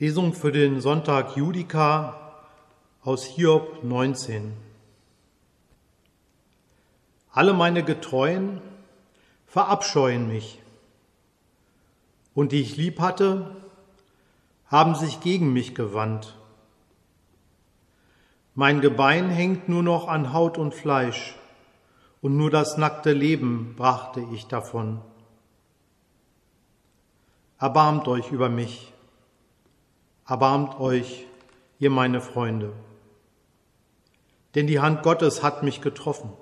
Lesung für den Sonntag Judika aus Hiob 19. Alle meine Getreuen verabscheuen mich, und die ich lieb hatte, haben sich gegen mich gewandt. Mein Gebein hängt nur noch an Haut und Fleisch, und nur das nackte Leben brachte ich davon. Erbarmt euch über mich Erbarmt euch, ihr meine Freunde. Denn die Hand Gottes hat mich getroffen.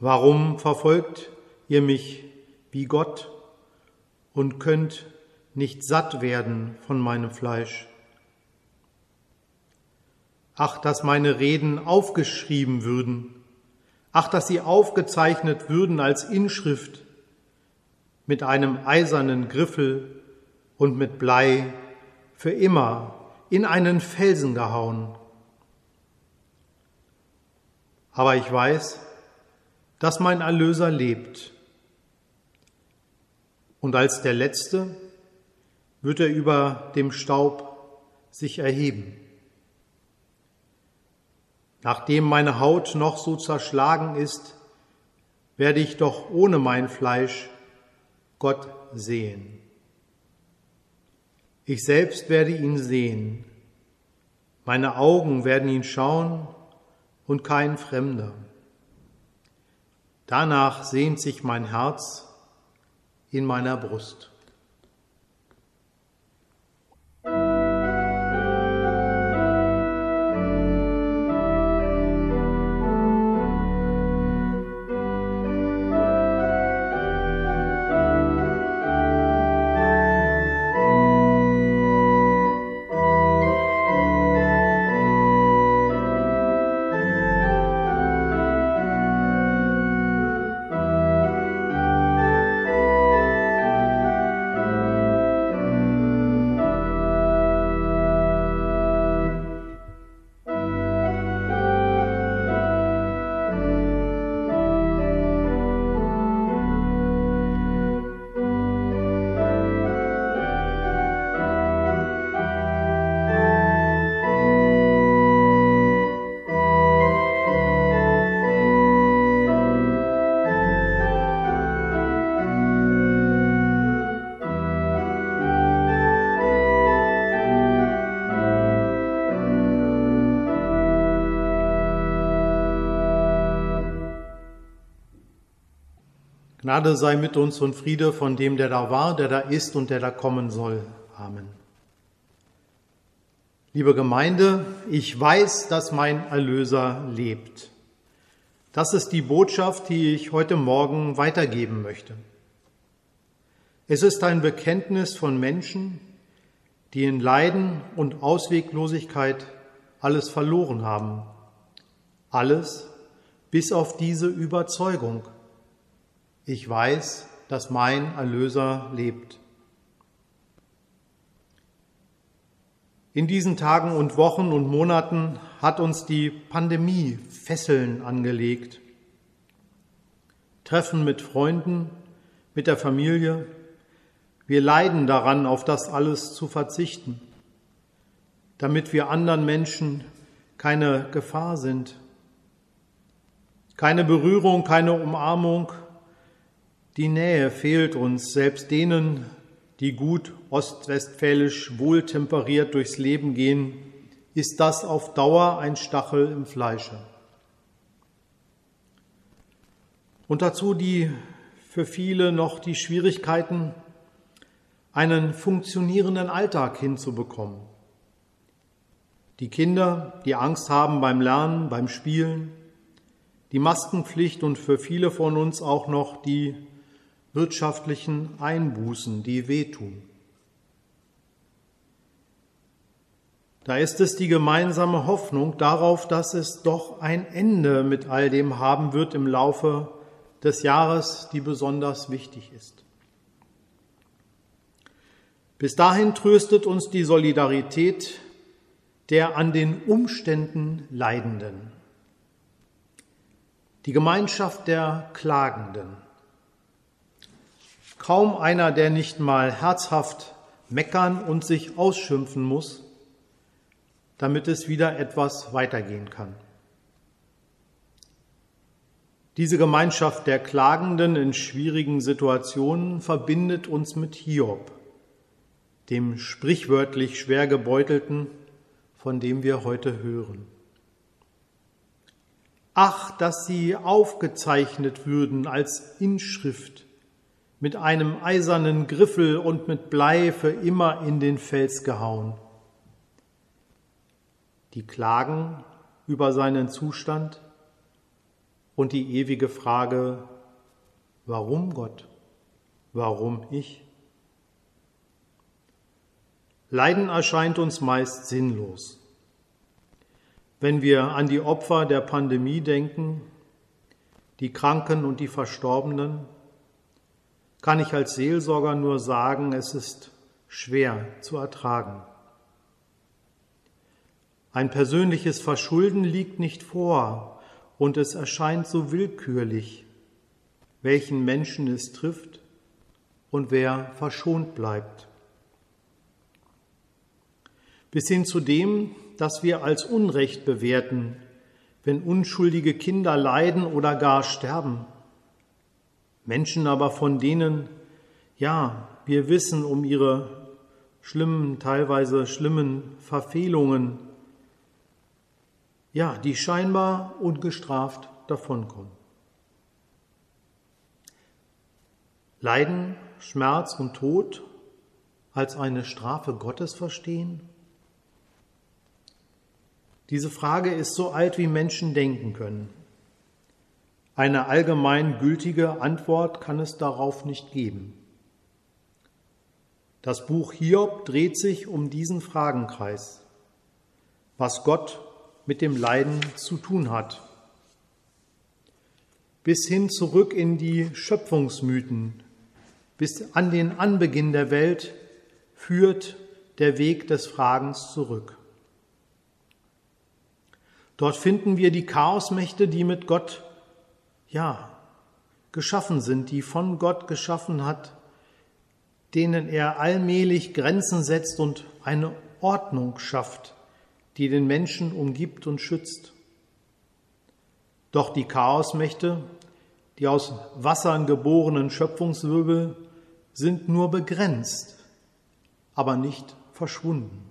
Warum verfolgt ihr mich wie Gott und könnt nicht satt werden von meinem Fleisch? Ach, dass meine Reden aufgeschrieben würden. Ach, dass sie aufgezeichnet würden als Inschrift mit einem eisernen Griffel und mit Blei für immer in einen Felsen gehauen. Aber ich weiß, dass mein Erlöser lebt. Und als der Letzte wird er über dem Staub sich erheben. Nachdem meine Haut noch so zerschlagen ist, werde ich doch ohne mein Fleisch Gott sehen. Ich selbst werde ihn sehen. Meine Augen werden ihn schauen und kein Fremder. Danach sehnt sich mein Herz in meiner Brust. Gnade sei mit uns und Friede von dem, der da war, der da ist und der da kommen soll. Amen. Liebe Gemeinde, ich weiß, dass mein Erlöser lebt. Das ist die Botschaft, die ich heute Morgen weitergeben möchte. Es ist ein Bekenntnis von Menschen, die in Leiden und Ausweglosigkeit alles verloren haben. Alles bis auf diese Überzeugung ich weiß, dass mein Erlöser lebt. In diesen Tagen und Wochen und Monaten hat uns die Pandemie Fesseln angelegt. Treffen mit Freunden, mit der Familie. Wir leiden daran, auf das alles zu verzichten, damit wir anderen Menschen keine Gefahr sind. Keine Berührung, keine Umarmung, die Nähe fehlt uns, selbst denen, die gut ostwestfälisch wohltemperiert durchs Leben gehen, ist das auf Dauer ein Stachel im Fleische. Und dazu die für viele noch die Schwierigkeiten, einen funktionierenden Alltag hinzubekommen. Die Kinder, die Angst haben beim Lernen, beim Spielen, die Maskenpflicht und für viele von uns auch noch die wirtschaftlichen Einbußen, die wehtun. Da ist es die gemeinsame Hoffnung darauf, dass es doch ein Ende mit all dem haben wird im Laufe des Jahres, die besonders wichtig ist. Bis dahin tröstet uns die Solidarität der an den Umständen Leidenden, die Gemeinschaft der Klagenden, Kaum einer, der nicht mal herzhaft meckern und sich ausschimpfen muss, damit es wieder etwas weitergehen kann. Diese Gemeinschaft der Klagenden in schwierigen Situationen verbindet uns mit Hiob, dem sprichwörtlich schwer gebeutelten, von dem wir heute hören. Ach, dass sie aufgezeichnet würden als Inschrift mit einem eisernen Griffel und mit Blei für immer in den Fels gehauen. Die Klagen über seinen Zustand und die ewige Frage, warum Gott, warum ich? Leiden erscheint uns meist sinnlos. Wenn wir an die Opfer der Pandemie denken, die Kranken und die Verstorbenen, kann ich als Seelsorger nur sagen, es ist schwer zu ertragen. Ein persönliches Verschulden liegt nicht vor, und es erscheint so willkürlich, welchen Menschen es trifft und wer verschont bleibt. Bis hin zu dem, dass wir als Unrecht bewerten, wenn unschuldige Kinder leiden oder gar sterben. Menschen aber, von denen, ja, wir wissen um ihre schlimmen, teilweise schlimmen Verfehlungen, ja, die scheinbar ungestraft davonkommen. Leiden, Schmerz und Tod als eine Strafe Gottes verstehen? Diese Frage ist so alt, wie Menschen denken können. Eine allgemein gültige Antwort kann es darauf nicht geben. Das Buch Hiob dreht sich um diesen Fragenkreis. Was Gott mit dem Leiden zu tun hat. Bis hin zurück in die Schöpfungsmythen, bis an den Anbeginn der Welt führt der Weg des Fragens zurück. Dort finden wir die Chaosmächte, die mit Gott, ja, geschaffen sind, die von Gott geschaffen hat, denen er allmählich Grenzen setzt und eine Ordnung schafft, die den Menschen umgibt und schützt. Doch die Chaosmächte, die aus Wassern geborenen Schöpfungswirbel, sind nur begrenzt, aber nicht verschwunden.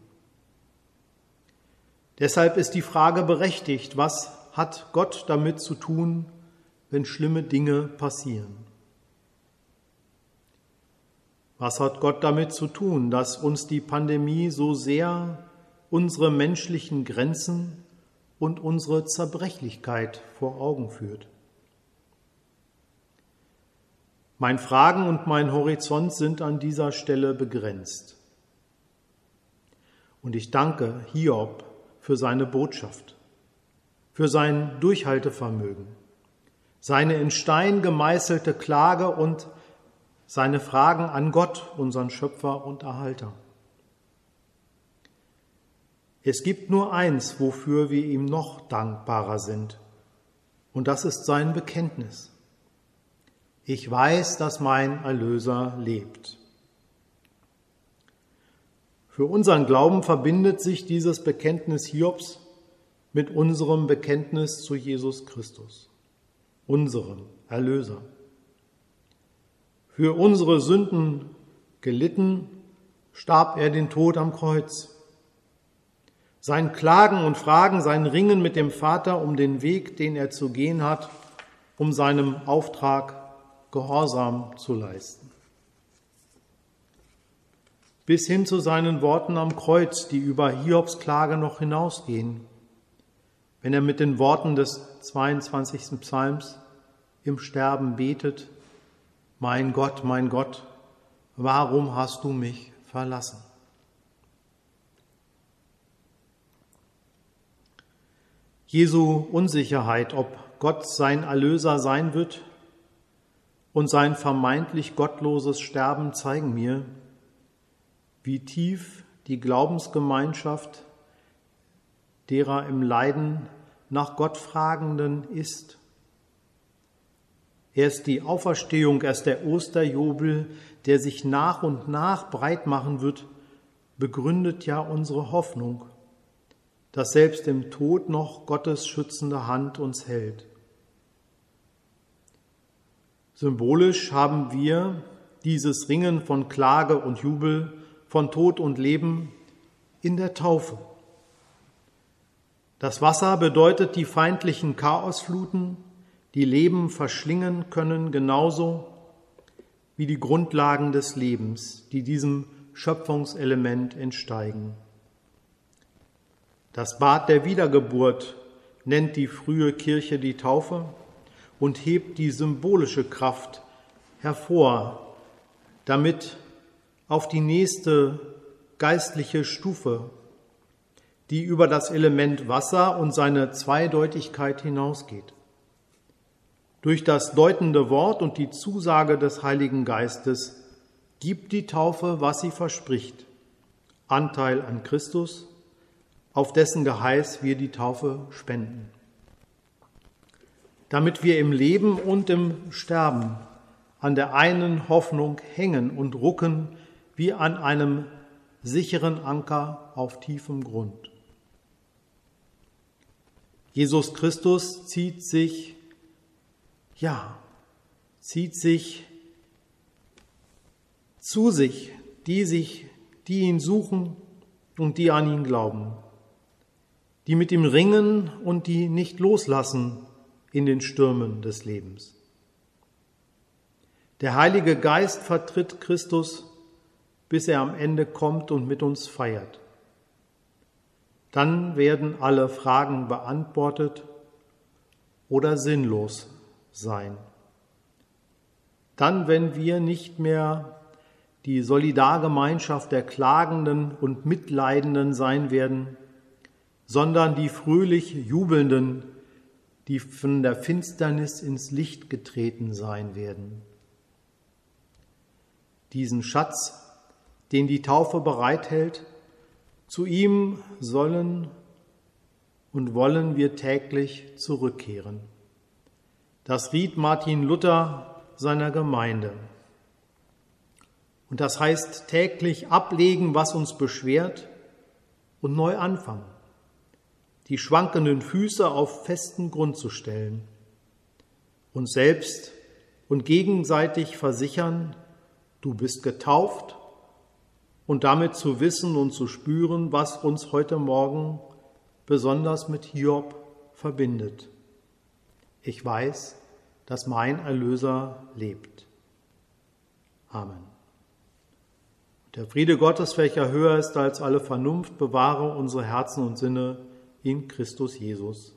Deshalb ist die Frage berechtigt, was hat Gott damit zu tun, wenn schlimme Dinge passieren? Was hat Gott damit zu tun, dass uns die Pandemie so sehr unsere menschlichen Grenzen und unsere Zerbrechlichkeit vor Augen führt. Mein Fragen und mein Horizont sind an dieser Stelle begrenzt. Und ich danke Hiob für seine Botschaft, für sein Durchhaltevermögen, seine in Stein gemeißelte Klage und seine Fragen an Gott, unseren Schöpfer und Erhalter. Es gibt nur eins, wofür wir ihm noch dankbarer sind, und das ist sein Bekenntnis. Ich weiß, dass mein Erlöser lebt. Für unseren Glauben verbindet sich dieses Bekenntnis Hiobs mit unserem Bekenntnis zu Jesus Christus, unserem Erlöser. Für unsere Sünden gelitten, starb er den Tod am Kreuz. Sein Klagen und Fragen, sein Ringen mit dem Vater um den Weg, den er zu gehen hat, um seinem Auftrag Gehorsam zu leisten. Bis hin zu seinen Worten am Kreuz, die über Hiobs Klage noch hinausgehen, wenn er mit den Worten des 22. Psalms im Sterben betet, Mein Gott, mein Gott, warum hast du mich verlassen? Jesu Unsicherheit, ob Gott sein Erlöser sein wird und sein vermeintlich gottloses Sterben zeigen mir, wie tief die Glaubensgemeinschaft derer im Leiden nach Gott fragenden ist. Erst die Auferstehung, erst der Osterjubel, der sich nach und nach breit machen wird, begründet ja unsere Hoffnung, dass selbst im Tod noch Gottes schützende Hand uns hält. Symbolisch haben wir dieses Ringen von Klage und Jubel, von Tod und Leben in der Taufe. Das Wasser bedeutet die feindlichen Chaosfluten, die Leben verschlingen können, genauso wie die Grundlagen des Lebens, die diesem Schöpfungselement entsteigen. Das Bad der Wiedergeburt nennt die frühe Kirche die Taufe und hebt die symbolische Kraft hervor, damit auf die nächste geistliche Stufe, die über das Element Wasser und seine Zweideutigkeit hinausgeht. Durch das deutende Wort und die Zusage des Heiligen Geistes gibt die Taufe, was sie verspricht, Anteil an Christus, auf dessen Geheiß wir die Taufe spenden. Damit wir im Leben und im Sterben an der einen Hoffnung hängen und rucken wie an einem sicheren Anker auf tiefem Grund. Jesus Christus zieht sich ja, zieht sich zu sich, die sich, die ihn suchen und die an ihn glauben, die mit ihm ringen und die nicht loslassen in den Stürmen des Lebens. Der Heilige Geist vertritt Christus, bis er am Ende kommt und mit uns feiert. Dann werden alle Fragen beantwortet oder sinnlos sein. Dann, wenn wir nicht mehr die Solidargemeinschaft der Klagenden und Mitleidenden sein werden, sondern die fröhlich Jubelnden, die von der Finsternis ins Licht getreten sein werden. Diesen Schatz, den die Taufe bereithält, zu ihm sollen und wollen wir täglich zurückkehren. Das riet Martin Luther seiner Gemeinde. Und das heißt täglich ablegen, was uns beschwert und neu anfangen. Die schwankenden Füße auf festen Grund zu stellen. Uns selbst und gegenseitig versichern, du bist getauft und damit zu wissen und zu spüren, was uns heute Morgen besonders mit Hiob verbindet. Ich weiß, dass mein Erlöser lebt. Amen. Der Friede Gottes, welcher höher ist als alle Vernunft, bewahre unsere Herzen und Sinne in Christus Jesus.